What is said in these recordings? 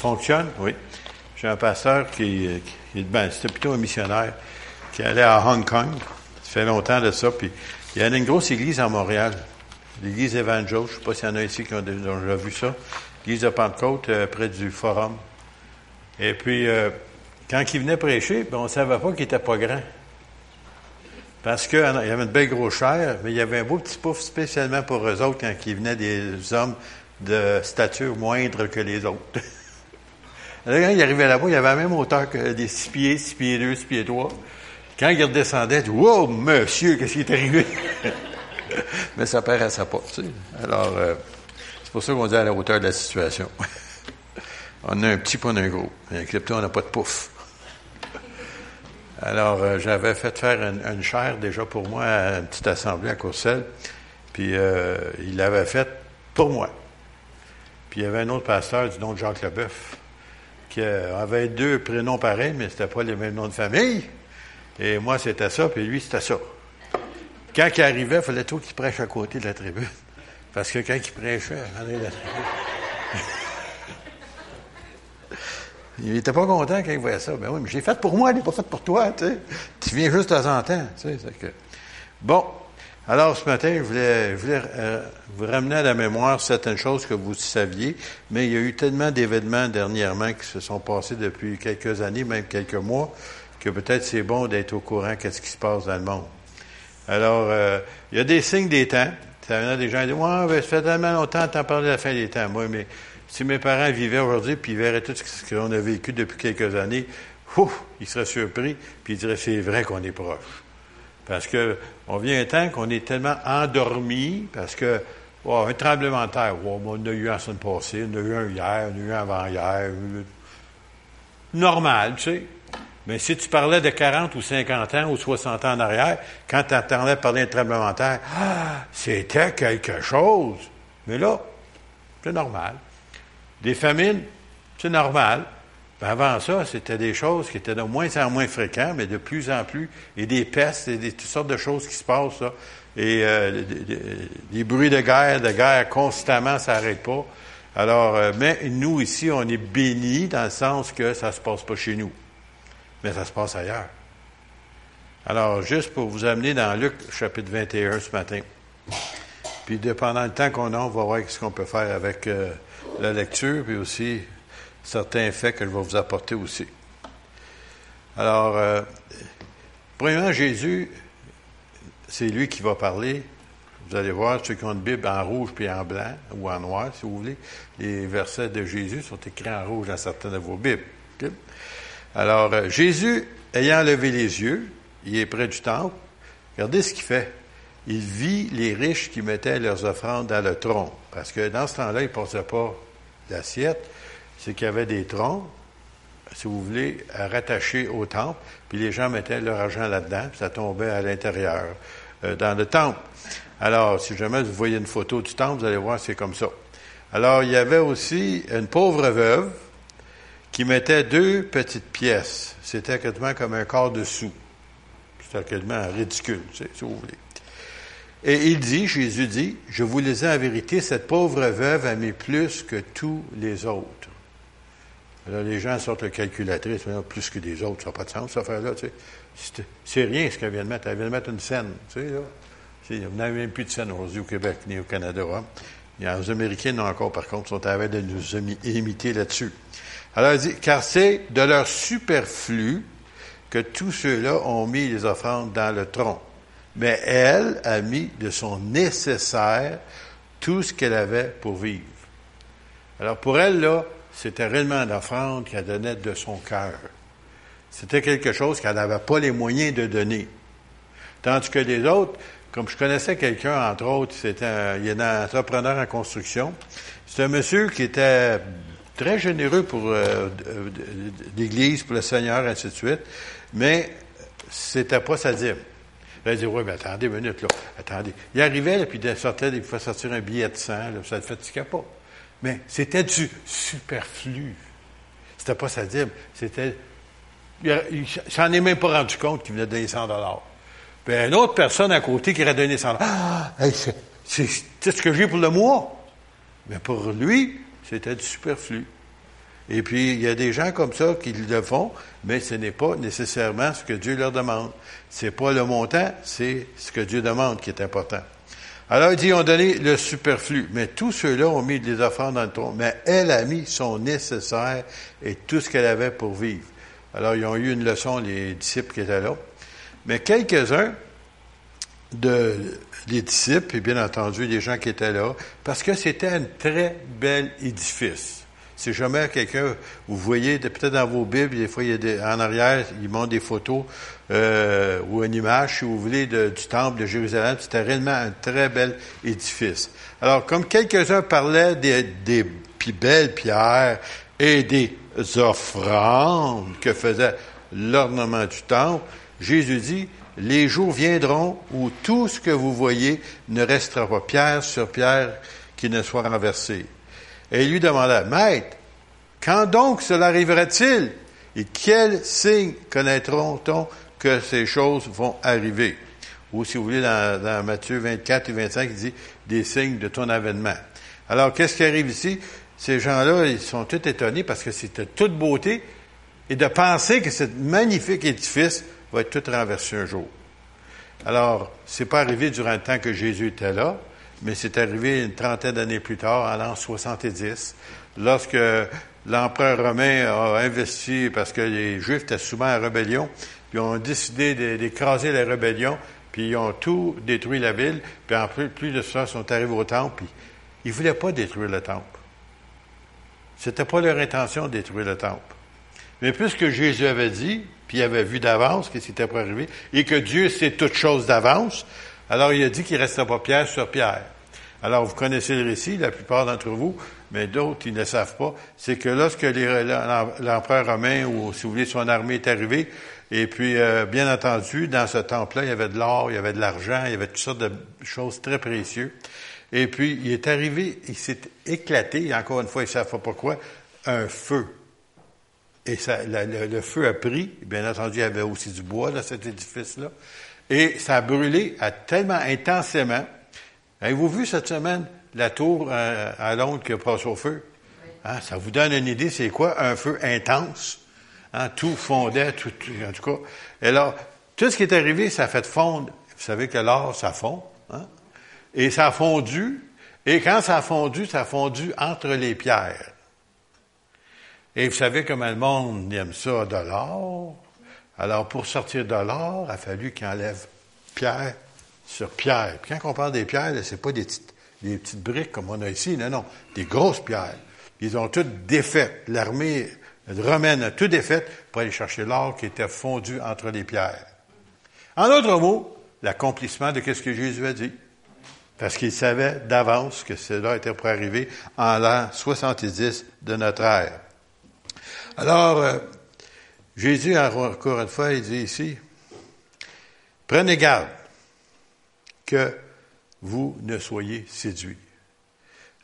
fonctionne, oui. J'ai un pasteur qui, qui ben, c'était plutôt un missionnaire, qui allait à Hong Kong. Ça fait longtemps de ça. Puis il y a une grosse église à Montréal, l'église Evangel. Je ne sais pas s'il y en a ici qui ont déjà vu ça. L'église de Pentecôte, euh, près du Forum. Et puis, euh, quand il venait prêcher, ben, on ne savait pas qu'il était pas grand. Parce qu'il y avait une belle grosse chair, mais il y avait un beau petit pouf spécialement pour eux autres quand il venait des hommes de stature moindre que les autres. quand il arrivait là-bas, il avait la même hauteur que des six pieds, six pieds deux, six pieds trois. Quand il redescendait, il dit, wow, monsieur, qu'est-ce qui est arrivé? Mais ça paraissait pas, tu sais. Alors, euh, c'est pour ça qu'on dit à la hauteur de la situation. on a un petit, pas un gros. Excepté, on n'a pas de pouf. Alors, euh, j'avais fait faire une, chaire déjà pour moi à une petite assemblée à Courcelles. Puis, euh, il l'avait faite pour moi. Puis, il y avait un autre pasteur du nom de Jacques Leboeuf qui avait deux prénoms pareils, mais c'était pas les mêmes noms de famille. Et moi, c'était ça, puis lui, c'était ça. Quand il arrivait, il fallait tout qu'il prêche à côté de la tribune. Parce que quand il prêchait, il n'était pas content quand il voyait ça. Ben oui, mais j'ai fait pour moi, il n'est pas fait pour toi, tu viens juste de temps en temps, tu sais. Bon. Alors, ce matin, je voulais, euh, vous ramener à la mémoire certaines choses que vous saviez, mais il y a eu tellement d'événements dernièrement qui se sont passés depuis quelques années, même quelques mois, que peut-être c'est bon d'être au courant de ce qui se passe dans le monde. Alors, euh, il y a des signes des temps. Il y a des gens disent, ouais, ça fait tellement longtemps que parles de la fin des temps. Moi, mais si mes parents vivaient aujourd'hui, puis ils verraient tout ce qu'on a vécu depuis quelques années, ouf, ils seraient surpris, puis ils diraient, c'est vrai qu'on est proche. Parce que on vient un temps qu'on est tellement endormi, parce que oh, un tremblement de terre, oh, on a eu un semaine passée, on a eu un hier, on a eu un avant-hier. Normal, tu sais. Mais si tu parlais de 40 ou 50 ans ou 60 ans en arrière, quand tu entendais parler d'un tremblement de terre, ah, c'était quelque chose. Mais là, c'est normal. Des famines, c'est normal. Ben, avant ça, c'était des choses qui étaient de moins en moins fréquentes, mais de plus en plus, et des pestes, et des, toutes sortes de choses qui se passent, là. et euh, des, bruits de guerre, de guerre constamment, ça n'arrête pas. Alors, euh, mais nous ici, on est bénis dans le sens que ça ne se passe pas chez nous mais ça se passe ailleurs. Alors, juste pour vous amener dans Luc chapitre 21 ce matin. Puis, pendant le temps qu'on a, on va voir ce qu'on peut faire avec euh, la lecture, puis aussi certains faits que je vais vous apporter aussi. Alors, euh, premièrement, Jésus, c'est lui qui va parler. Vous allez voir, ceux qui ont une Bible en rouge puis en blanc, ou en noir, si vous voulez, les versets de Jésus sont écrits en rouge dans certaines de vos Bibles. Alors, euh, Jésus, ayant levé les yeux, il est près du temple. Regardez ce qu'il fait. Il vit les riches qui mettaient leurs offrandes dans le tronc. Parce que dans ce temps-là, il ne portait pas d'assiette. C'est qu'il y avait des troncs, si vous voulez, rattachés au temple. Puis les gens mettaient leur argent là-dedans, puis ça tombait à l'intérieur, euh, dans le temple. Alors, si jamais vous voyez une photo du temple, vous allez voir, c'est comme ça. Alors, il y avait aussi une pauvre veuve qui mettait deux petites pièces. C'était quasiment comme un quart de sou. C'était quasiment ridicule, si vous voulez. Et il dit, Jésus dit, je vous le dis en vérité, cette pauvre veuve a mis plus que tous les autres. Alors, les gens sortent le calculatrice, plus que des autres, ça n'a pas de sens, cette affaire-là. C'est rien ce qu'elle vient de mettre. Elle vient de mettre une scène, tu sais, là. Vous n'avez même plus de scène aujourd'hui au Québec ni au Canada. Hein. Les Américains, encore, par contre, sont en train de nous imiter là-dessus. Alors il dit, car c'est de leur superflu que tous ceux-là ont mis les offrandes dans le tronc. Mais elle a mis de son nécessaire tout ce qu'elle avait pour vivre. Alors pour elle, là, c'était réellement l'offrande qu'elle donnait de son cœur. C'était quelque chose qu'elle n'avait pas les moyens de donner. Tandis que les autres, comme je connaissais quelqu'un, entre autres, c'était un, il un entrepreneur en construction. C'est un monsieur qui était très généreux pour euh, l'Église, pour le Seigneur, ainsi de suite, mais c'était pas sa dîme. il dit, oui, mais attendez une minute, là, attendez. Il arrivait, puis il sortait, il pouvait sortir un billet de sang, là, ça ne le fatiguait pas. Mais c'était du superflu. C'était pas sa dîme, c'était... S'en est même pas rendu compte qu'il venait de donner 100 dollars. Puis une autre personne à côté qui aurait donné 100 dollars. Ah, c'est ce que j'ai pour le mois. Mais pour lui, c'était du superflu. Et puis, il y a des gens comme ça qui le font, mais ce n'est pas nécessairement ce que Dieu leur demande. C'est pas le montant, c'est ce que Dieu demande qui est important. Alors, ils ont donné le superflu. Mais tous ceux-là ont mis des offrandes dans le tronc. Mais elle a mis son nécessaire et tout ce qu'elle avait pour vivre. Alors, ils ont eu une leçon, les disciples qui étaient là. Mais quelques-uns de les disciples, et bien entendu les gens qui étaient là, parce que c'était un très bel édifice. Si jamais quelqu'un, vous voyez, peut-être dans vos Bibles, des fois, il y a des, en arrière, ils montrent des photos euh, ou une image, si vous voulez, du temple de Jérusalem. C'était réellement un très bel édifice. Alors, comme quelques-uns parlaient des, des belles pierres et des offrandes que faisait l'ornement du temple, Jésus dit, les jours viendront où tout ce que vous voyez ne restera pas pierre sur pierre qui ne soit renversé. Et il lui demanda, Maître, quand donc cela arrivera-t-il? Et quels signes connaîtront-on que ces choses vont arriver? Ou si vous voulez, dans, dans, Matthieu 24 et 25, il dit des signes de ton avènement. Alors, qu'est-ce qui arrive ici? Ces gens-là, ils sont tous étonnés parce que c'était toute beauté et de penser que ce magnifique édifice va être tout renversé un jour. Alors, c'est pas arrivé durant le temps que Jésus était là, mais c'est arrivé une trentaine d'années plus tard, en l'an 70, lorsque l'empereur romain a investi, parce que les Juifs étaient souvent en rébellion, puis ont décidé d'écraser la rébellion, puis ils ont tout détruit la ville, puis en plus, de ça, sont arrivés au temple, puis ils voulaient pas détruire le temple. C'était pas leur intention de détruire le temple. Mais puisque Jésus avait dit, puis il avait vu d'avance ce qui s'était pour arriver, et que Dieu sait toutes choses d'avance, alors il a dit qu'il ne resterait pas pierre sur pierre. Alors vous connaissez le récit, la plupart d'entre vous, mais d'autres, ils ne savent pas, c'est que lorsque l'empereur romain, ou si vous voulez, son armée est arrivée, et puis, euh, bien entendu, dans ce temple-là, il y avait de l'or, il y avait de l'argent, il y avait toutes sortes de choses très précieuses. Et puis, il est arrivé, il s'est éclaté, et encore une fois, ils ne savent pas pourquoi, un feu et ça, le, feu a pris. Bien entendu, il y avait aussi du bois dans cet édifice-là. Et ça a brûlé tellement intensément. Avez-vous vu cette semaine la tour euh, à, Londres qui a passé au feu? Hein, ça vous donne une idée, c'est quoi? Un feu intense? Hein, tout fondait, tout, en tout cas. Et alors, tout ce qui est arrivé, ça a fait fondre. Vous savez que l'or, ça fond. Hein? Et ça a fondu. Et quand ça a fondu, ça a fondu entre les pierres. Et vous savez comment le monde aime ça de l'or? Alors, pour sortir de l'or, il a fallu qu'il enlève pierre sur pierre. Puis quand on parle des pierres, ce n'est pas des petites, des petites briques comme on a ici, non, non, des grosses pierres. Ils ont toutes défaites. L'armée romaine a tout défait pour aller chercher l'or qui était fondu entre les pierres. En d'autres mots, l'accomplissement de ce que Jésus a dit. Parce qu'il savait d'avance que cela était pour arriver en l'an 70 de notre ère. Alors, euh, Jésus, encore une fois, il dit ici, prenez garde que vous ne soyez séduits.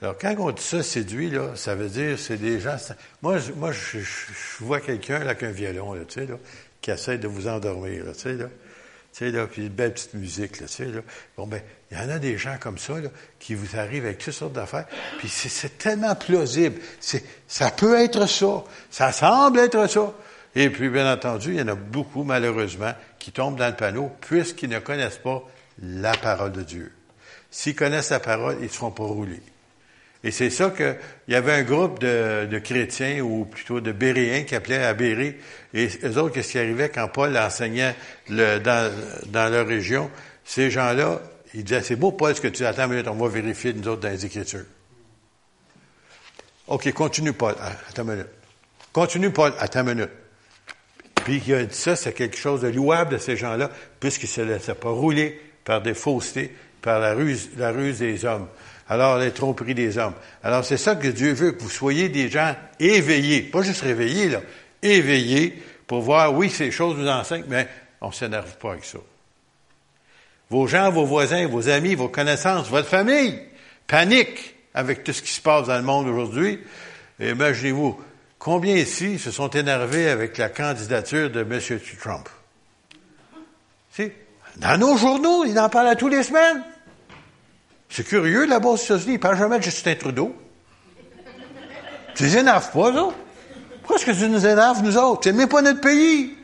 Alors, quand on dit ça, séduit, là, ça veut dire, c'est des gens... Moi, je, vois quelqu'un avec un violon, là, tu sais, qui essaie de vous endormir, tu sais, là. Tu sais, là, puis une belle petite musique, là, tu sais. Bon, ben, il y en a des gens comme ça, là, qui vous arrivent avec toutes sortes d'affaires, puis c'est tellement plausible. Ça peut être ça, ça semble être ça. Et puis, bien entendu, il y en a beaucoup, malheureusement, qui tombent dans le panneau puisqu'ils ne connaissent pas la parole de Dieu. S'ils connaissent la parole, ils ne seront pas roulés. Et c'est ça qu'il y avait un groupe de, chrétiens, ou plutôt de béréens, qui appelaient à Béré. Et eux autres, qu'est-ce qui arrivait quand Paul enseignait dans, dans leur région? Ces gens-là, il disait, c'est beau, Paul, ce que tu attends, mais on va vérifier, nous autres, dans les Écritures. OK, continue, Paul. Ah, attends une minute. Continue, Paul. Attends une minute. Puis il a dit ça, c'est quelque chose de louable de ces gens-là, puisqu'ils ne se laissaient pas rouler par des faussetés, par la ruse, la ruse des hommes. Alors, les tromperies des hommes. Alors, c'est ça que Dieu veut, que vous soyez des gens éveillés. Pas juste réveillés, là. Éveillés pour voir, oui, ces choses nous enseignent, mais on ne s'énerve pas avec ça vos gens, vos voisins, vos amis, vos connaissances, votre famille paniquent avec tout ce qui se passe dans le monde aujourd'hui. Imaginez-vous, combien ici se sont énervés avec la candidature de M. Trump? Si, dans nos journaux, ils en parlent à tous les semaines. C'est curieux, là-bas aux États-Unis, ils parlent jamais de Justin Trudeau. Tu les énerves pas, ça? Pourquoi est-ce que tu nous énerves, nous autres? Tu n'aimes pas notre pays.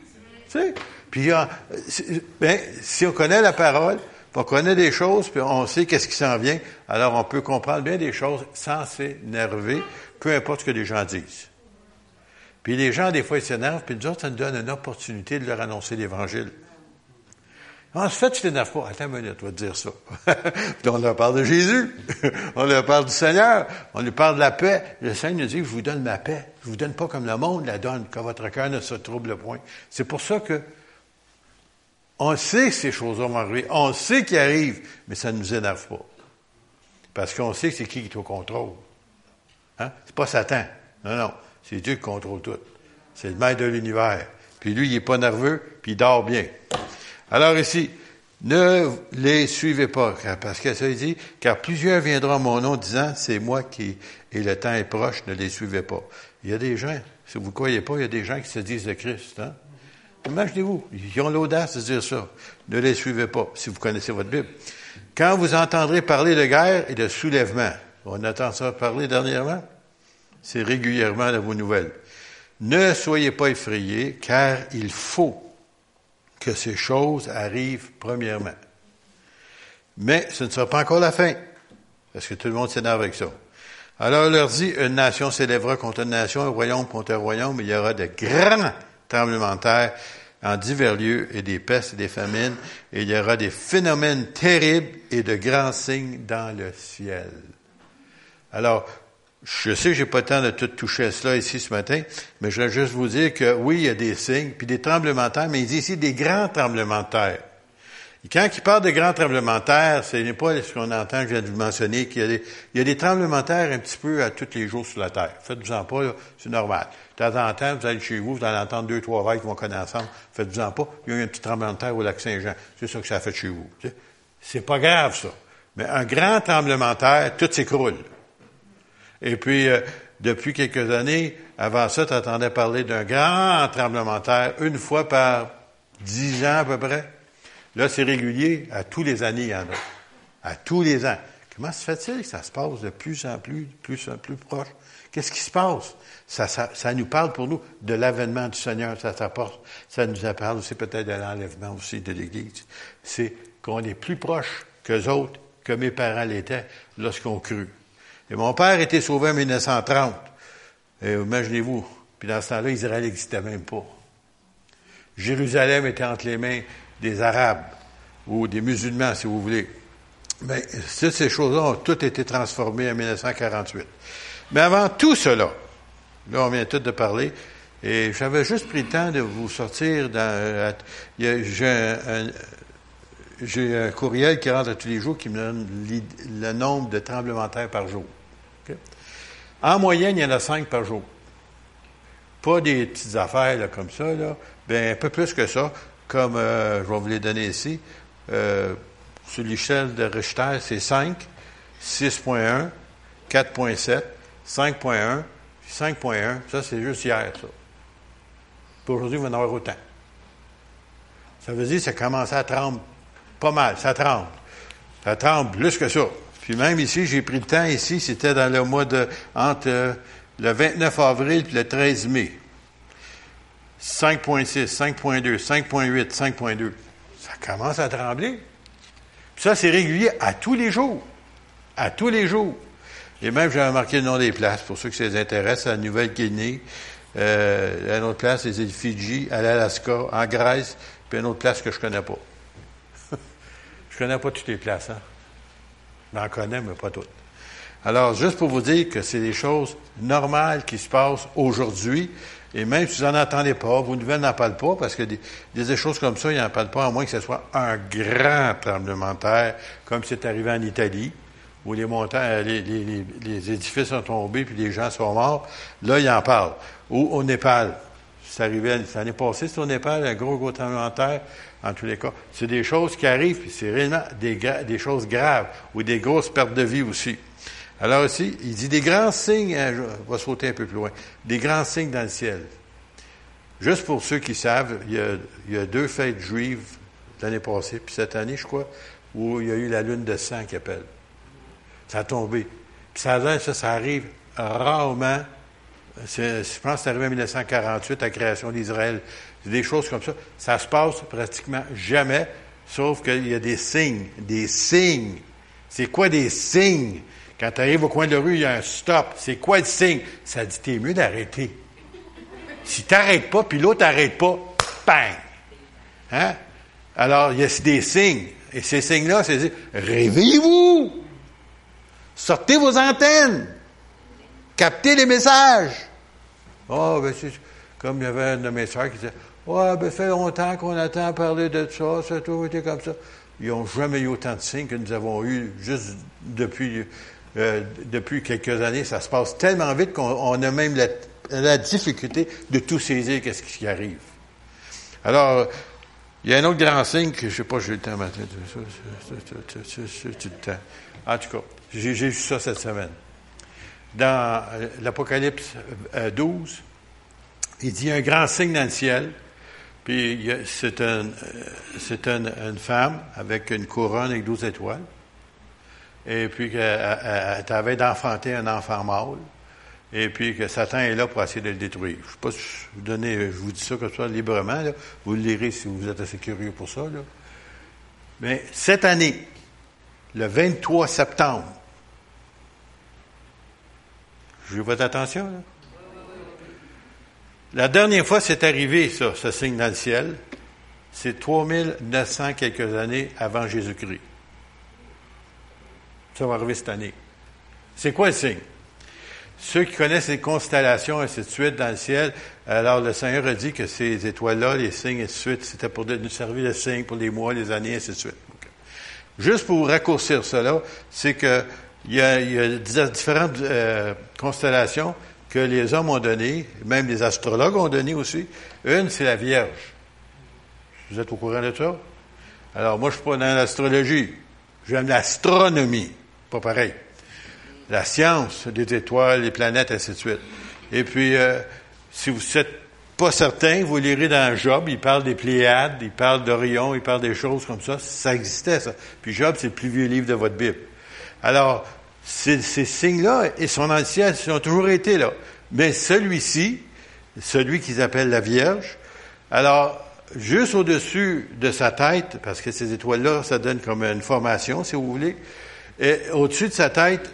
Tu sais? Puis, ben, si on connaît la parole, on connaît des choses, puis on sait qu'est-ce qui s'en vient, alors on peut comprendre bien des choses sans s'énerver, peu importe ce que les gens disent. Puis les gens, des fois, ils s'énervent, puis nous autres, ça nous donne une opportunité de leur annoncer l'Évangile. En fait, tu t'énerves pas. Attends une minute, on va te dire ça. puis on leur parle de Jésus. on leur parle du Seigneur. On lui parle de la paix. Le Seigneur nous dit, je vous donne ma paix. Je vous donne pas comme le monde la donne, quand votre cœur ne se trouble point. C'est pour ça que on sait que ces choses vont arriver. On sait qu'ils arrivent, mais ça ne nous énerve pas. Parce qu'on sait que c'est qui qui est au contrôle. Hein? C'est pas Satan. Non, non. C'est Dieu qui contrôle tout. C'est le maître de l'univers. Puis lui, il n'est pas nerveux, puis il dort bien. Alors ici, ne les suivez pas, parce que ça dit, car plusieurs viendront à mon nom disant, c'est moi qui, et le temps est proche, ne les suivez pas. Il y a des gens, si vous ne croyez pas, il y a des gens qui se disent de Christ. Hein? Imaginez-vous, ils ont l'audace de dire ça. Ne les suivez pas, si vous connaissez votre Bible. Quand vous entendrez parler de guerre et de soulèvement, on entend ça parler dernièrement, c'est régulièrement dans vos nouvelles. Ne soyez pas effrayés, car il faut que ces choses arrivent premièrement. Mais ce ne sera pas encore la fin, parce que tout le monde s'énerve avec ça. Alors il leur dit, une nation s'élèvera contre une nation, un royaume contre un royaume, il y aura de grands tremblements de terre en divers lieux et des pestes et des famines, et il y aura des phénomènes terribles et de grands signes dans le ciel. Alors, je sais que j'ai pas le temps de tout toucher à cela ici ce matin, mais je voudrais juste vous dire que oui, il y a des signes, puis des tremblements de terre, mais il dit ici des grands tremblements de terre. Et quand il parle de grands tremblements de terre, ce n'est pas ce qu'on entend, je viens de vous mentionner, qu'il y a des, il y a des tremblements de terre un petit peu à tous les jours sur la terre. Faites-vous-en pas, c'est normal. De temps en temps, vous allez chez vous, vous allez entendre deux, trois vagues qui vont connaître ensemble. Faites-vous-en pas. Il y a eu un petit tremblement de terre au lac Saint-Jean. C'est ça que ça a fait chez vous. C'est pas grave, ça. Mais un grand tremblement de terre, tout s'écroule. Et puis, euh, depuis quelques années, avant ça, tu entendais parler d'un grand tremblement de terre, une fois par dix ans à peu près. Là, c'est régulier. À tous les années, il y en a. À tous les ans. Comment se fait-il que ça se passe de plus en plus, de plus en plus proche? Qu'est-ce qui se passe? Ça, ça, nous parle pour nous de l'avènement du Seigneur. Ça, ça nous parle aussi peut-être de l'enlèvement aussi de l'Église. C'est qu'on est plus proche qu'eux autres que mes parents l'étaient lorsqu'on crut. Et mon père était sauvé en 1930. imaginez-vous. Puis dans ce temps-là, Israël n'existait même pas. Jérusalem était entre les mains des Arabes ou des musulmans, si vous voulez. Mais toutes ces choses-là ont toutes été transformées en 1948. Mais avant tout cela, là, on vient tout de parler, et j'avais juste pris le temps de vous sortir dans... J'ai un, j'ai un courriel qui rentre tous les jours qui me donne le nombre de tremblements de terre par jour. En moyenne, il y en a cinq par jour. Pas des petites affaires comme ça, là. Bien, un peu plus que ça, comme euh, je vais vous les donner ici. Euh, sur l'échelle de Richter, c'est 5, 6.1, 4.7, 5.1, 5.1. Ça, c'est juste hier, ça. Aujourd'hui, il va en avoir autant. Ça veut dire que ça commence à trembler pas mal, ça tremble. Ça tremble plus que ça. Puis même ici, j'ai pris le temps ici, c'était dans le mois de, entre euh, le 29 avril et le 13 mai. 5.6, 5.2, 5.8, 5.2. Ça commence à trembler. Puis ça, c'est régulier à tous les jours. À tous les jours. Et même, j'ai marqué le nom des places, pour ceux qui ça intéresse, à la Nouvelle-Guinée, euh, à une autre place, les îles Fidji, à l'Alaska, en Grèce, puis une autre place que je connais pas. je connais pas toutes les places, hein. J'en connais, mais pas toutes. Alors, juste pour vous dire que c'est des choses normales qui se passent aujourd'hui, et même si vous n'en entendez pas, vos nouvelles n'en parlent pas, parce que des, des choses comme ça, ils n'en parlent pas, à moins que ce soit un grand tremblement comme c'est arrivé en Italie, où les montagnes, les, les, les, édifices sont tombés, puis les gens sont morts. Là, ils en parlent. Ou au Népal. C'est arrivé l'année passée, c'est au Népal, un gros, gros tremblement de terre en tous les cas. C'est des choses qui arrivent, puis c'est réellement des, choses graves ou des grosses pertes de vie aussi. Alors aussi, il dit des grands signes, hein, je vais sauter un peu plus loin, des grands signes dans le ciel. Juste pour ceux qui savent, il y a, il y a deux fêtes juives l'année passée, puis cette année, je crois, où il y a eu la lune de sang qui appelle. Ça a tombé. Puis ça, ça, ça arrive rarement je pense que c'est arrivé en 1948, la création d'Israël. Des choses comme ça. Ça se passe pratiquement jamais, sauf qu'il y a des signes. Des signes. C'est quoi des signes? Quand tu arrives au coin de la rue, il y a un stop. C'est quoi le signe? Ça dit, t'es mieux d'arrêter. Si tu n'arrêtes pas, puis l'autre n'arrête pas, bang! Hein? Alors, il y a des signes. Et ces signes-là, c'est dire, réveillez-vous! Sortez vos antennes! Captez les messages! Oh, ben c'est comme il y avait un de mes soeurs qui disait, Ouais, ben, fait longtemps qu'on attend parler de ça, ça a toujours été comme ça. Ils n'ont jamais eu autant de signes que nous avons eu juste depuis, euh, quelques années. Ça se passe tellement vite qu'on a même la, difficulté de tout saisir qu'est-ce qui arrive. Alors, il y a un autre grand signe que je ne sais pas, j'ai eu le temps matin. En tout cas, j'ai vu ça cette semaine. Dans euh, l'Apocalypse 12, euh, il dit un grand signe dans le ciel. Puis c'est un, c'est une femme avec une couronne avec douze étoiles. Et puis qu'elle avait d'enfanter un enfant mâle. Et puis que Satan est là pour essayer de le détruire. Je ne sais pas si je vous, donner, je vous dis ça comme ça librement. Vous le lirez si vous êtes assez curieux pour ça. Mais cette année, le 23 septembre, veux votre attention. Là. La dernière fois c'est arrivé, ça, ce signe dans le ciel, c'est 3900 quelques années avant Jésus-Christ. Ça va arriver cette année. C'est quoi le signe? Ceux qui connaissent les constellations, ainsi de suite, dans le ciel, alors le Seigneur a dit que ces étoiles-là, les signes, ainsi de suite, c'était pour nous servir de signe pour les mois, les années, ainsi de suite. Juste pour raccourcir cela, c'est que il y a, différentes euh, constellations que les hommes ont donné, même les astrologues ont donné aussi. Une, c'est la Vierge. Vous êtes au courant de ça? Alors, moi, je suis pas dans l'astrologie. J'aime l'astronomie. Pas pareil. La science des étoiles, les planètes, ainsi de suite. Et puis, euh, si vous n'êtes pas certain, vous lirez dans Job, il parle des Pléiades, il parle d'Orion, il parle des choses comme ça. Ça existait, ça. Puis Job, c'est le plus vieux livre de votre Bible. Alors, ces, signes-là, ils sont dans le ciel, ont toujours été là. Mais celui-ci, celui qu'ils appellent la Vierge, alors, juste au-dessus de sa tête, parce que ces étoiles-là, ça donne comme une formation, si vous voulez, et au-dessus de sa tête,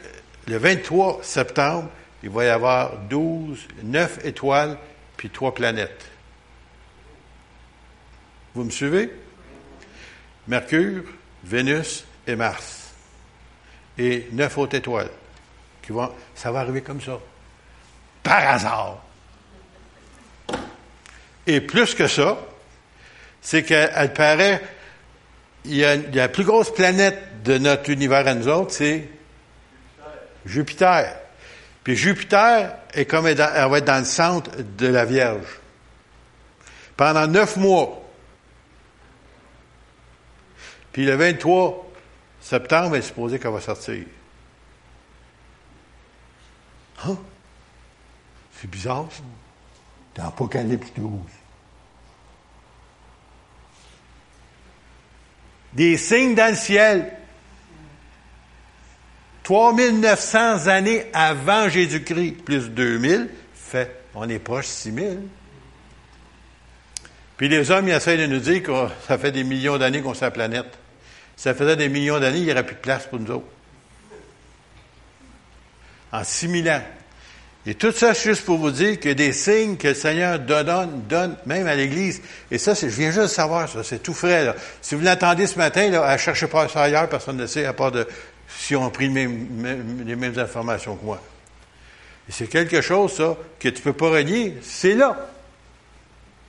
le 23 septembre, il va y avoir 12, 9 étoiles, puis trois planètes. Vous me suivez? Mercure, Vénus et Mars et neuf autres étoiles. Qui vont, ça va arriver comme ça. Par hasard. Et plus que ça, c'est qu'elle paraît, la plus grosse planète de notre univers à nous autres, c'est Jupiter. Puis Jupiter est comme elle va être dans le centre de la Vierge. Pendant neuf mois. Puis le 23 Septembre est supposé qu'elle va sortir. Hein? C'est bizarre, ça. Dans Apocalypse 12. Des signes dans le ciel. 3900 années avant Jésus-Christ, plus 2000, fait, on est proche 6000. Puis les hommes, ils essayent de nous dire que ça fait des millions d'années qu'on sur la planète ça faisait des millions d'années, il n'y aurait plus de place pour nous autres. En 6000 ans. Et tout ça, juste pour vous dire que des signes que le Seigneur donne, donne même à l'Église. Et ça, je viens juste de savoir, ça, c'est tout frais. Si vous l'entendez ce matin, là, ne cherchez pas ça ailleurs, personne ne sait, à part de si on a pris les mêmes, informations que moi. Et c'est quelque chose, ça, que tu peux pas renier. C'est là.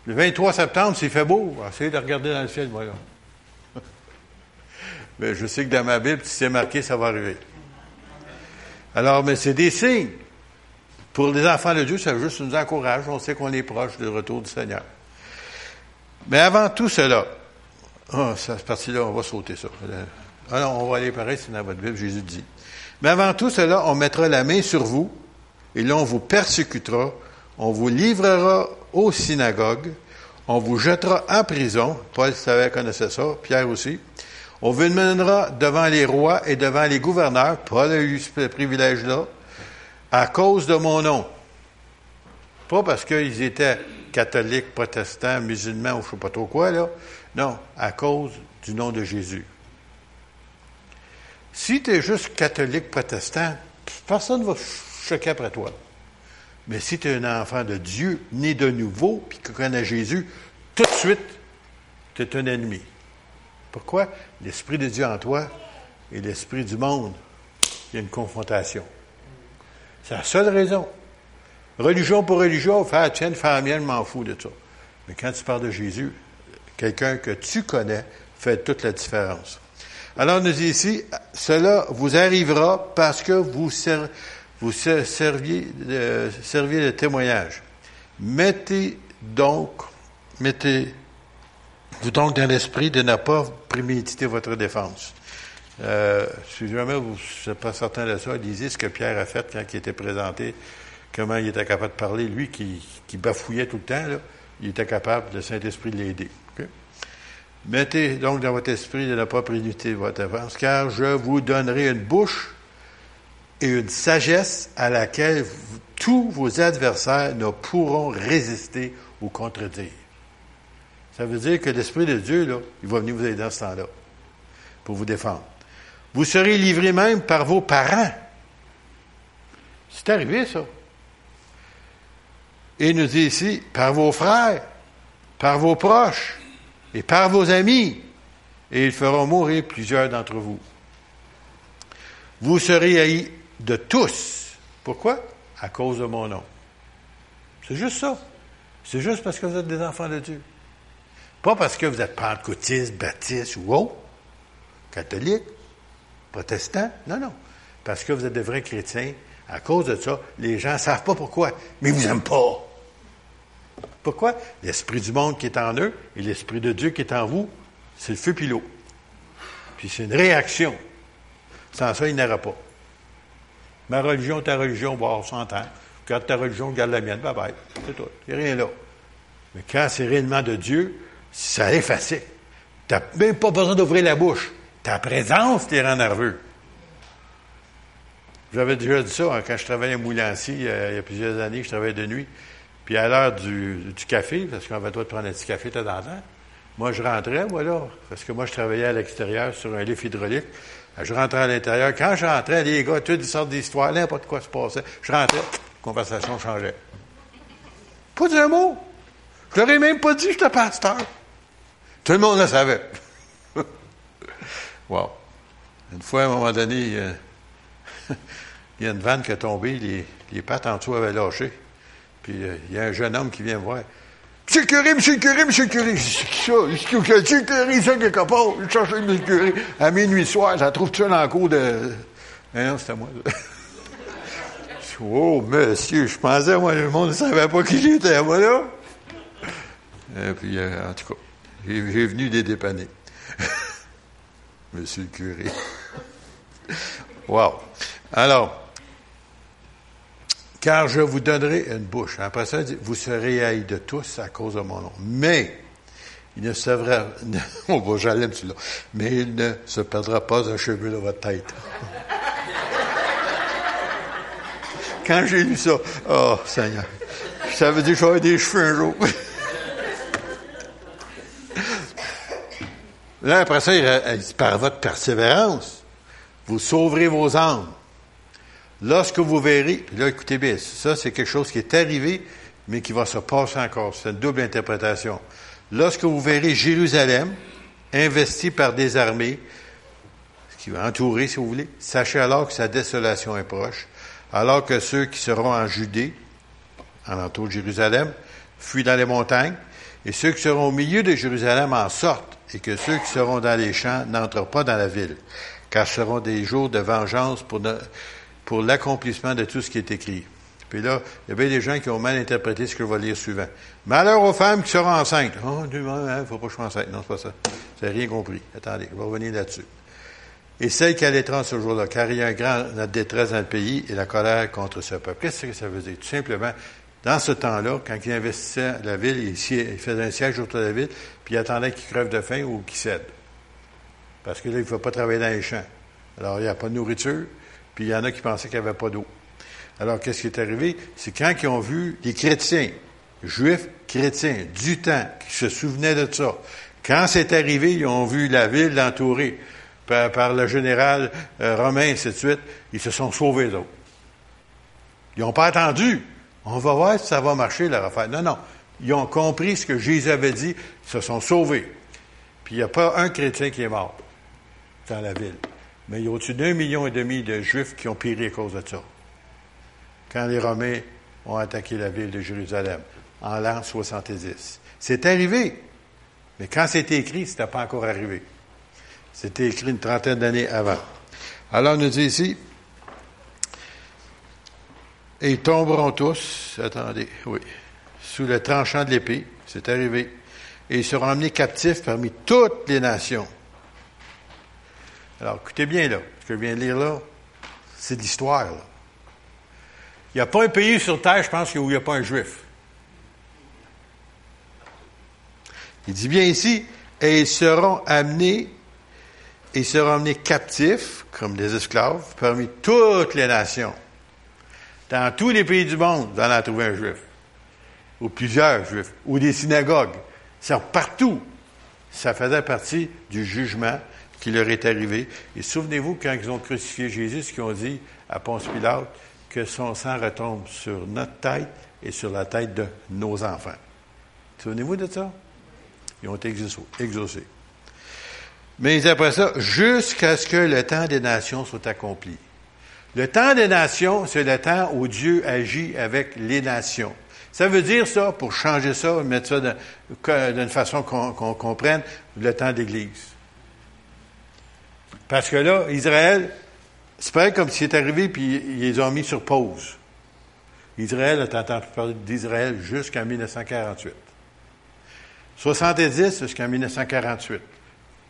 Le 23 septembre, s'il fait beau, essayez de regarder dans le ciel, voilà. Mais je sais que dans ma Bible, si c'est marqué, ça va arriver. Alors, mais c'est des signes. Pour les enfants de Dieu, ça juste nous encourage. On sait qu'on est proche du retour du Seigneur. Mais avant tout cela, oh, cette partie-là, on va sauter ça. Ah non, on va aller pareil, c'est dans votre Bible, Jésus dit. Mais avant tout cela, on mettra la main sur vous, et là, on vous persécutera, on vous livrera aux synagogues, on vous jettera en prison. Paul savait, connaissait ça, Pierre aussi. On vous mènera devant les rois et devant les gouverneurs. Paul a eu ce privilège-là. À cause de mon nom. Pas parce qu'ils étaient catholiques, protestants, musulmans ou je ne sais pas trop quoi, là. Non, à cause du nom de Jésus. Si tu es juste catholique, protestant, personne ne va choquer après toi. Mais si tu es un enfant de Dieu, né de nouveau, puis qui connaît Jésus, tout de suite, tu es un ennemi. Pourquoi? L'Esprit de Dieu en toi et l'Esprit du monde, il y a une confrontation. C'est la seule raison. Religion pour religion, faire tienne, faire mienne, m'en fous de ça. Mais quand tu parles de Jésus, quelqu'un que tu connais fait toute la différence. Alors, nous dit ici, cela vous arrivera parce que vous, serviez de témoignage. Mettez donc, mettez vous donc dans l'esprit de ne pas préméditer votre défense. Euh, si jamais vous n'êtes pas certain de ça, lisez ce que Pierre a fait quand il était présenté, comment il était capable de parler. Lui qui, qui bafouillait tout le temps, là, il était capable, le Saint-Esprit, de l'aider. Mettez donc dans votre esprit de ne pas préméditer votre défense, car je vous donnerai une bouche et une sagesse à laquelle tous vos adversaires ne pourront résister ou contredire. Ça veut dire que l'Esprit de Dieu, là, il va venir vous aider dans ce temps-là pour vous défendre. Vous serez livré même par vos parents. C'est arrivé, ça. Et il nous dit ici, par vos frères, par vos proches et par vos amis, et ils feront mourir plusieurs d'entre vous. Vous serez haïs de tous. Pourquoi? À cause de mon nom. C'est juste ça. C'est juste parce que vous êtes des enfants de Dieu. Pas parce que vous êtes pentecôtiste, baptiste ou autre, catholique, protestant. Non, non. Parce que vous êtes des vrais chrétiens. À cause de ça, les gens ne savent pas pourquoi, mais ils vous aiment pas. Pourquoi? L'esprit du monde qui est en eux et l'esprit de Dieu qui est en vous, c'est le feu puis l'eau. Puis c'est une réaction. Sans ça, il n'y aura pas. Ma religion, ta religion, bon, on s'entend. Garde ta religion, garde la mienne, bye bye. C'est tout. Il n'y a rien là. Mais quand c'est réellement de Dieu, ça est facile. Tu n'as même pas besoin d'ouvrir la bouche. Ta présence t'es rend nerveux. J'avais déjà dit ça hein, quand je travaillais à Moulancy, il y a plusieurs années, je travaillais de nuit. Puis à l'heure du, café, parce qu'on avait le droit de prendre un petit café de temps en temps, moi, je rentrais, moi, là, parce que moi, je travaillais à l'extérieur sur un lift hydraulique. Je rentrais à l'intérieur. Quand je rentrais, les gars, toutes sortes d'histoires, n'importe quoi se passait. Je rentrais, conversation changeait. Pas d'un mot. Je leur même pas dit que j'étais pasteur. Tout le monde le savait. wow. Une fois, à un moment donné, il y a une vanne qui est tombée, les, les pattes en dessous avaient lâché. Puis euh, il y a un jeune homme qui vient me voir. Monsieur le curé, monsieur le curé, monsieur le curé. C'est ça? Monsieur le curé, ça, quelque part. Je cherche monsieur le curé. À minuit soir, ça trouve ça dans le cours de. non, c'était moi. oh, monsieur, je pensais, moi, le monde ne savait pas qui j'étais, moi, là. Et puis, euh, en tout cas, j'ai venu des dépanner. Monsieur le curé. wow. Alors, car je vous donnerai une bouche. Après ça, vous serez haïs de tous à cause de mon nom. Mais, il ne se oh, j'aime celui-là, mais il ne se perdra pas un cheveu de votre tête. Quand j'ai lu ça, oh, Seigneur, ça veut dire que j'aurai des cheveux un jour. Là, après ça, par votre persévérance, vous sauverez vos âmes. Lorsque vous verrez, là, écoutez bien, ça, c'est quelque chose qui est arrivé, mais qui va se passer encore. C'est une double interprétation. Lorsque vous verrez Jérusalem investi par des armées, ce qui va entourer, si vous voulez, sachez alors que sa désolation est proche, alors que ceux qui seront en Judée, en entour de Jérusalem, fuient dans les montagnes, et ceux qui seront au milieu de Jérusalem en sortent, et que ceux qui seront dans les champs n'entrent pas dans la ville, car ce seront des jours de vengeance pour, l'accomplissement de tout ce qui est écrit. Puis là, il y avait des gens qui ont mal interprété ce que je vais lire suivant. Malheur aux femmes qui seront enceintes. Oh, il ne faut pas que je sois enceinte. Non, c'est pas ça. N'avez rien compris. Attendez, je vais revenir là-dessus. Et celle qui allaitera ce jour-là, car il y a un grand détresse dans le pays et la colère contre ce peuple. Qu'est-ce que ça veut dire? Tout simplement, dans ce temps-là, quand il investissait la ville, il, faisait un siège autour de la ville, puis il attendait qu'il crève de faim ou qu'il cède. Parce que là, il ne faut pas travailler dans les champs. Alors, il n'y a pas de nourriture, puis il y en a qui pensaient qu'il n'y avait pas d'eau. Alors, qu'est-ce qui est arrivé? C'est quand ils ont vu les chrétiens, juifs chrétiens, du temps, qui se souvenaient de ça. Quand c'est arrivé, ils ont vu la ville entourée par, le général euh, romain, et ainsi de suite. Ils se sont sauvés, eux autres. Ils n'ont pas attendu. On va voir si ça va marcher, leur affaire. Non, non. Ils ont compris ce que Jésus avait dit. Ils se sont sauvés. Puis il n'y a pas un chrétien qui est mort dans la ville. Mais il y a au-dessus d'un million et demi de Juifs qui ont péri à cause de ça. Quand les Romains ont attaqué la ville de Jérusalem, en l'an 70. C'est arrivé. Mais quand c'était écrit, ce n'était pas encore arrivé. C'était écrit une trentaine d'années avant. Alors, on nous dit ici, et ils tomberont tous, attendez, oui, sous le tranchant de l'épée, c'est arrivé, et ils seront emmenés captifs parmi toutes les nations. Alors, écoutez bien là, ce que je viens de lire là, c'est de l'histoire. Il n'y a pas un pays sur Terre, je pense, où il n'y a pas un juif. Il dit bien ici, et ils seront amenés, ils seront amenés captifs, comme des esclaves, parmi toutes les nations. Dans tous les pays du monde, vous allez trouver un juif. Ou plusieurs juifs. Ou des synagogues. C'est partout. Ça faisait partie du jugement qui leur est arrivé. Et souvenez-vous, quand ils ont crucifié Jésus, ce qu'ils ont dit à Ponce Pilate, que son sang retombe sur notre tête et sur la tête de nos enfants. Souvenez-vous de ça? Ils ont été exaucés. Mais après ça, jusqu'à ce que le temps des nations soit accompli. Le temps des nations, c'est le temps où Dieu agit avec les nations. Ça veut dire ça, pour changer ça, mettre ça d'une façon qu'on comprenne, le temps d'Église. Parce que là, Israël, c'est pas comme s'il est arrivé puis ils les ont mis sur pause. Israël, a entendu parler d'Israël jusqu'en 1948. 70 jusqu'en 1948.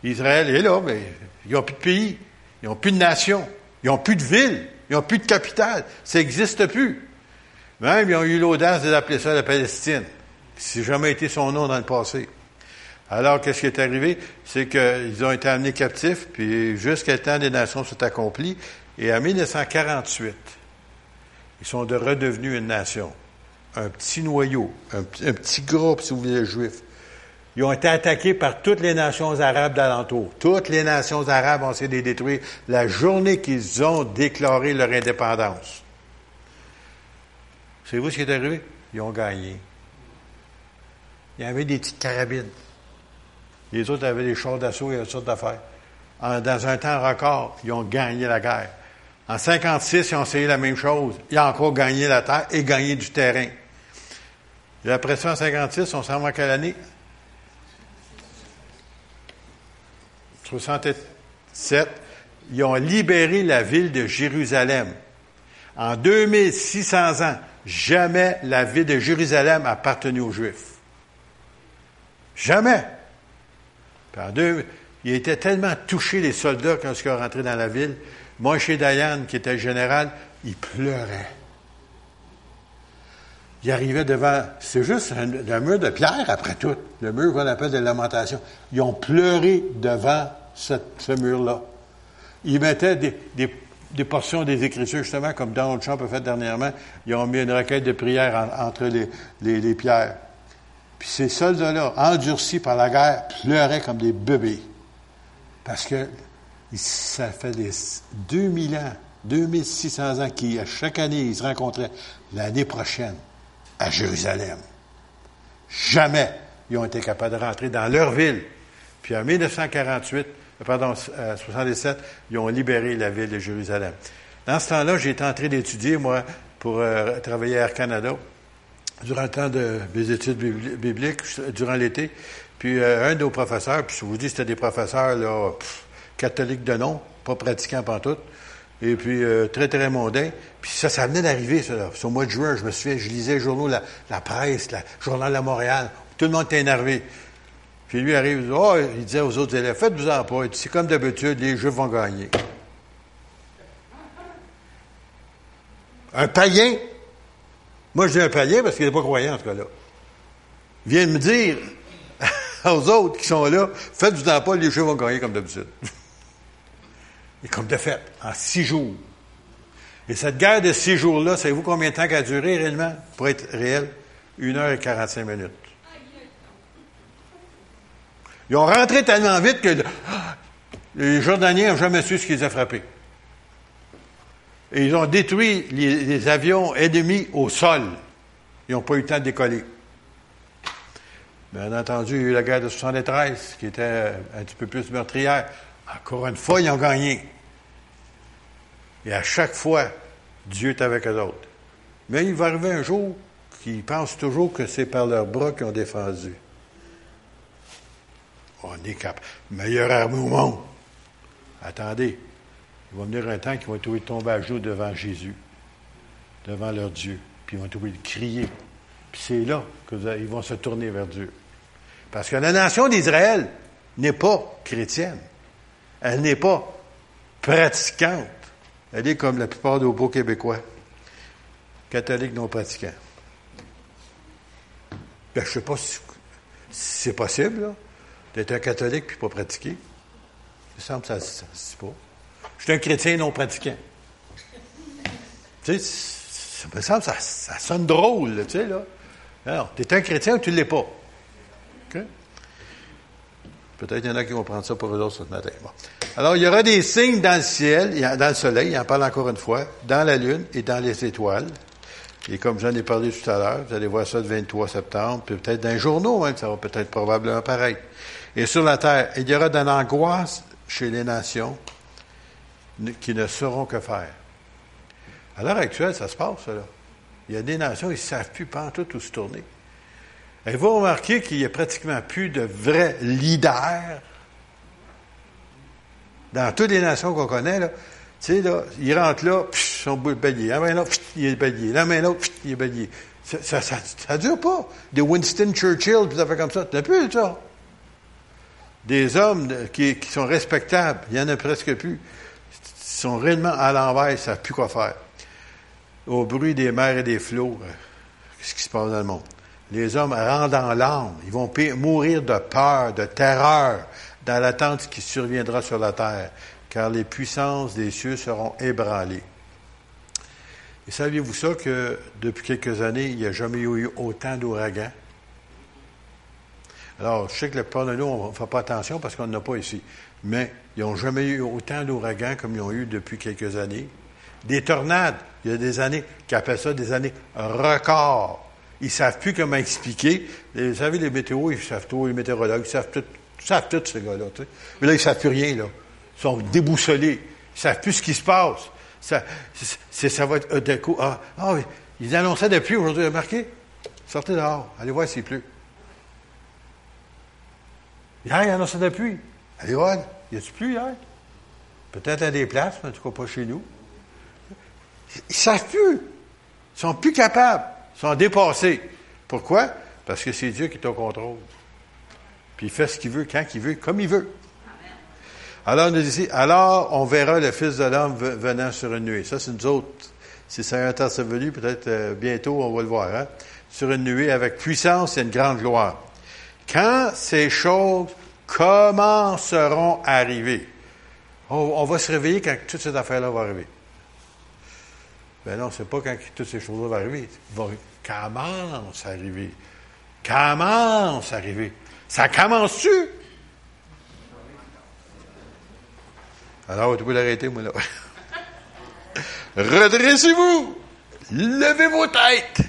Israël est là, mais ils n'ont plus de pays, ils n'ont plus de nation, ils n'ont plus de ville, ils n'ont plus de capitale. Ça n'existe plus. Même, ils ont eu l'audace d'appeler ça la Palestine, qui n'a jamais été son nom dans le passé. Alors, qu'est-ce qui est arrivé? C'est qu'ils ont été amenés captifs, puis jusqu'à temps des nations sont accomplis, et en 1948, ils sont de redevenus une nation. Un petit noyau, un, petit groupe, si vous voulez, juif. Ils ont été attaqués par toutes les nations arabes d'alentour. Toutes les nations arabes ont essayé de les détruire la journée qu'ils ont déclaré leur indépendance. Savez-vous ce qui est arrivé? Ils ont gagné. Il y avait des petites carabines. Les autres avaient des chars d'assaut et toutes sortes d'affaires. Dans un temps record, ils ont gagné la guerre. En 56, ils ont essayé la même chose. Ils ont encore gagné la terre et gagné du terrain. Et après ça, en 56, on s'en va quelle année? 67. Ils ont libéré la ville de Jérusalem. En 2600 ans, jamais la ville de Jérusalem a appartenu aux Juifs. Jamais. Deux, il était tellement touché, les soldats, quand ils sont rentrés dans la ville. Moi, chez qui était général, il pleurait. Il arrivait devant, c'est juste un, mur de pierre, après tout, le mur qu'on appelle de lamentation. Ils ont pleuré devant ce mur-là. Ils mettaient des, portions des Écritures, justement, comme Donald Trump a fait dernièrement. Ils ont mis une requête de prière entre les, les pierres. Puis ces soldats-là, endurcis par la guerre, pleuraient comme des bébés. Parce que ça fait des 2000 ans, 2600 ans qu'à chaque année, ils se rencontraient l'année prochaine à Jérusalem. Jamais ils ont été capables de rentrer dans leur ville. Puis en 1948, pardon, 77, ils ont libéré la ville de Jérusalem. Dans ce temps-là, j'ai été en train d'étudier, moi, pour euh, travailler à Air Canada durant le temps de mes études bibliques, durant l'été. Puis euh, un de nos professeurs, puis je vous dis, c'était des professeurs là, catholiques de nom, pas pratiquants pantoute, et puis euh, très, très mondains. Puis ça, ça venait d'arriver, ça. Au mois de juin, je me souviens, je lisais le journaux, la, presse, le journal de Montréal. Tout le monde était énervé. Puis lui arrive, il, dit, oh, il disait aux autres élèves, faites-vous-en pas. c'est comme d'habitude, les Juifs vont gagner. Un païen? Moi, je dis un païen parce qu'il n'est pas croyant, en ce cas-là. Vient me dire aux autres qui sont là, faites-vous-en pas, les jeux vont gagner comme d'habitude. Et comme de fait, en six jours. Et cette guerre de six jours-là, savez-vous combien de temps qu'elle a duré réellement, pour être réel? Une heure et quarante-cinq minutes. Ils ont rentré tellement vite que les Jordaniens n'ont jamais su ce qu'ils ont frappé. Et ils ont détruit les, avions ennemis au sol. Ils n'ont pas eu le temps de décoller. Bien entendu, il y a eu la guerre de 73, qui était un petit peu plus meurtrière. Encore une fois, ils ont gagné. Et à chaque fois, Dieu est avec eux autres. Mais il va arriver un jour qu'ils pensent toujours que c'est par leurs bras qu'ils ont défendu. On est capable. Meilleure armée au monde. Attendez. Il va venir un temps qu'ils vont être tomber à genoux devant Jésus, devant leur Dieu. Puis ils vont être de crier. Puis c'est là qu'ils vont se tourner vers Dieu. Parce que la nation d'Israël n'est pas chrétienne. Elle n'est pas pratiquante. Elle est comme la plupart des beaux Québécois, catholiques non pratiquants. Ben, je ne sais pas si, c'est possible, d'être un catholique puis pas pratiquer. Il me semble que ça ne se dit pas. Je suis un chrétien non pratiquant. Tu sais, ça me semble ça, ça sonne drôle, tu sais, là. Alors, tu es un chrétien ou tu ne l'es pas? Peut-être qu'il y en a qui vont prendre ça pour eux autres ce matin. Alors, il y aura des signes dans le ciel, dans le soleil, il en parle encore une fois, dans la lune et dans les étoiles. Et comme j'en ai parlé tout à l'heure, vous allez voir ça le 23 septembre, puis peut-être dans les journaux, même, ça va peut-être probablement pareil. Et sur la terre, il y aura de l'angoisse chez les nations qui ne sauront que faire. À l'heure actuelle, ça se passe, là. Il y a des nations, ils ne savent plus tout où se tourner. Et vous remarquez qu'il n'y a pratiquement plus de vrais leaders dans toutes les nations qu'on connaît. Là? Tu sais, là, ils rentrent là, pff, son bout balayé. La main là, il est balayé. La main là, il est balayé. Ça, ça, dure pas. Des Winston Churchill, ça fait comme ça. Tu n'as plus ça. Des hommes qui, sont respectables, il n'y en a presque plus. Ils sont réellement à l'envers, ils ne savent plus quoi faire. Au bruit des mers et des flots, euh, qu'est-ce qui se passe dans le monde? Les hommes rentrent dans l'âme. Ils vont mourir de peur, de terreur, dans l'attente qui surviendra sur la terre, car les puissances des cieux seront ébranlées. Et saviez-vous ça que depuis quelques années, il n'y a jamais eu autant d'ouragans? Alors, je sais que la plupart de nous, on ne fait pas attention parce qu'on n'en a pas ici. Mais ils n'ont jamais eu autant d'ouragans comme ils ont eu depuis quelques années. Des tornades, il y a des années qui appellent ça des années records. Ils savent plus comment expliquer. Vous savez, les météos, ils savent tout, les météorologues, ils savent tout, ils savent tout, ces gars-là. Mais là, ils savent plus rien, là. Ils sont déboussolés. Ils savent plus ce qui se passe. Ça, va être d'un coup. Ah, ah, ils annonçaient de pluie aujourd'hui. Remarquez? Sortez dehors. Allez voir s'il pleut. Hier, ils annonçaient de pluie. Allez voir. Y a-tu pluie hier? Peut-être à des places, mais en tout cas pas chez nous. Ils ne savent plus. Ils sont plus capables sont dépassés. Pourquoi? Parce que c'est Dieu qui est au contrôle. Puis il fait ce qu'il veut, quand il veut, comme il veut. Alors, on nous dit alors on verra le Fils de l'homme venant sur une nuée. Ça, c'est nous autres. Si c'est un temps venu, peut-être euh, bientôt, on va le voir. Hein? Sur une nuée avec puissance et une grande gloire. Quand ces choses commenceront à arriver, on, va se réveiller quand toutes ces affaires-là vont arriver. Ben non, c'est pas quand toutes ces choses-là vont arriver. Commence à arriver. Commence à arriver. Ça commence-tu? Alors, tu peux l'arrêter, moi, là. Redressez-vous! Levez vos têtes!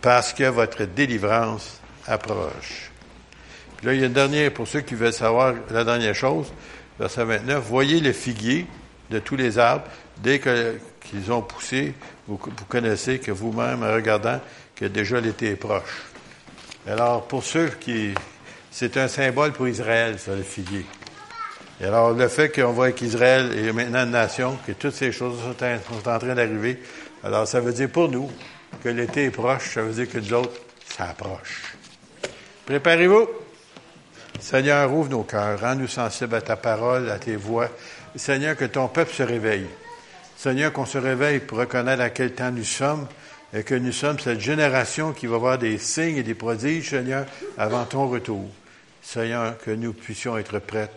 Parce que votre délivrance approche. Puis là, il y a une dernière, pour ceux qui veulent savoir la dernière chose, verset 29. Voyez le figuier de tous les arbres, dès qu'ils ont poussé, vous, connaissez que vous-même, en regardant, que déjà l'été est proche. Alors, pour ceux qui... C'est un symbole pour Israël, ça, le figuier. Et alors, le fait qu'on voit qu'Israël est maintenant une nation, que toutes ces choses sont, en train d'arriver, alors ça veut dire pour nous que l'été est proche, ça veut dire que nous autres, ça. Préparez-vous. Seigneur, ouvre nos cœurs, rends-nous sensibles à ta parole, à tes voix. Seigneur, que ton peuple se réveille. Seigneur, qu'on se réveille pour reconnaître à quel temps nous sommes et que nous sommes cette génération qui va voir des signes et des prodiges, Seigneur, avant ton retour. Seigneur, que nous puissions être prêts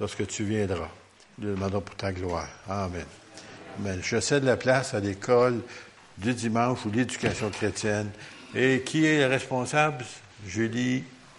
lorsque tu viendras. Nous demandons pour ta gloire. Amen. mais je cède la place à l'école du dimanche ou l'éducation chrétienne. Et qui est le responsable? Julie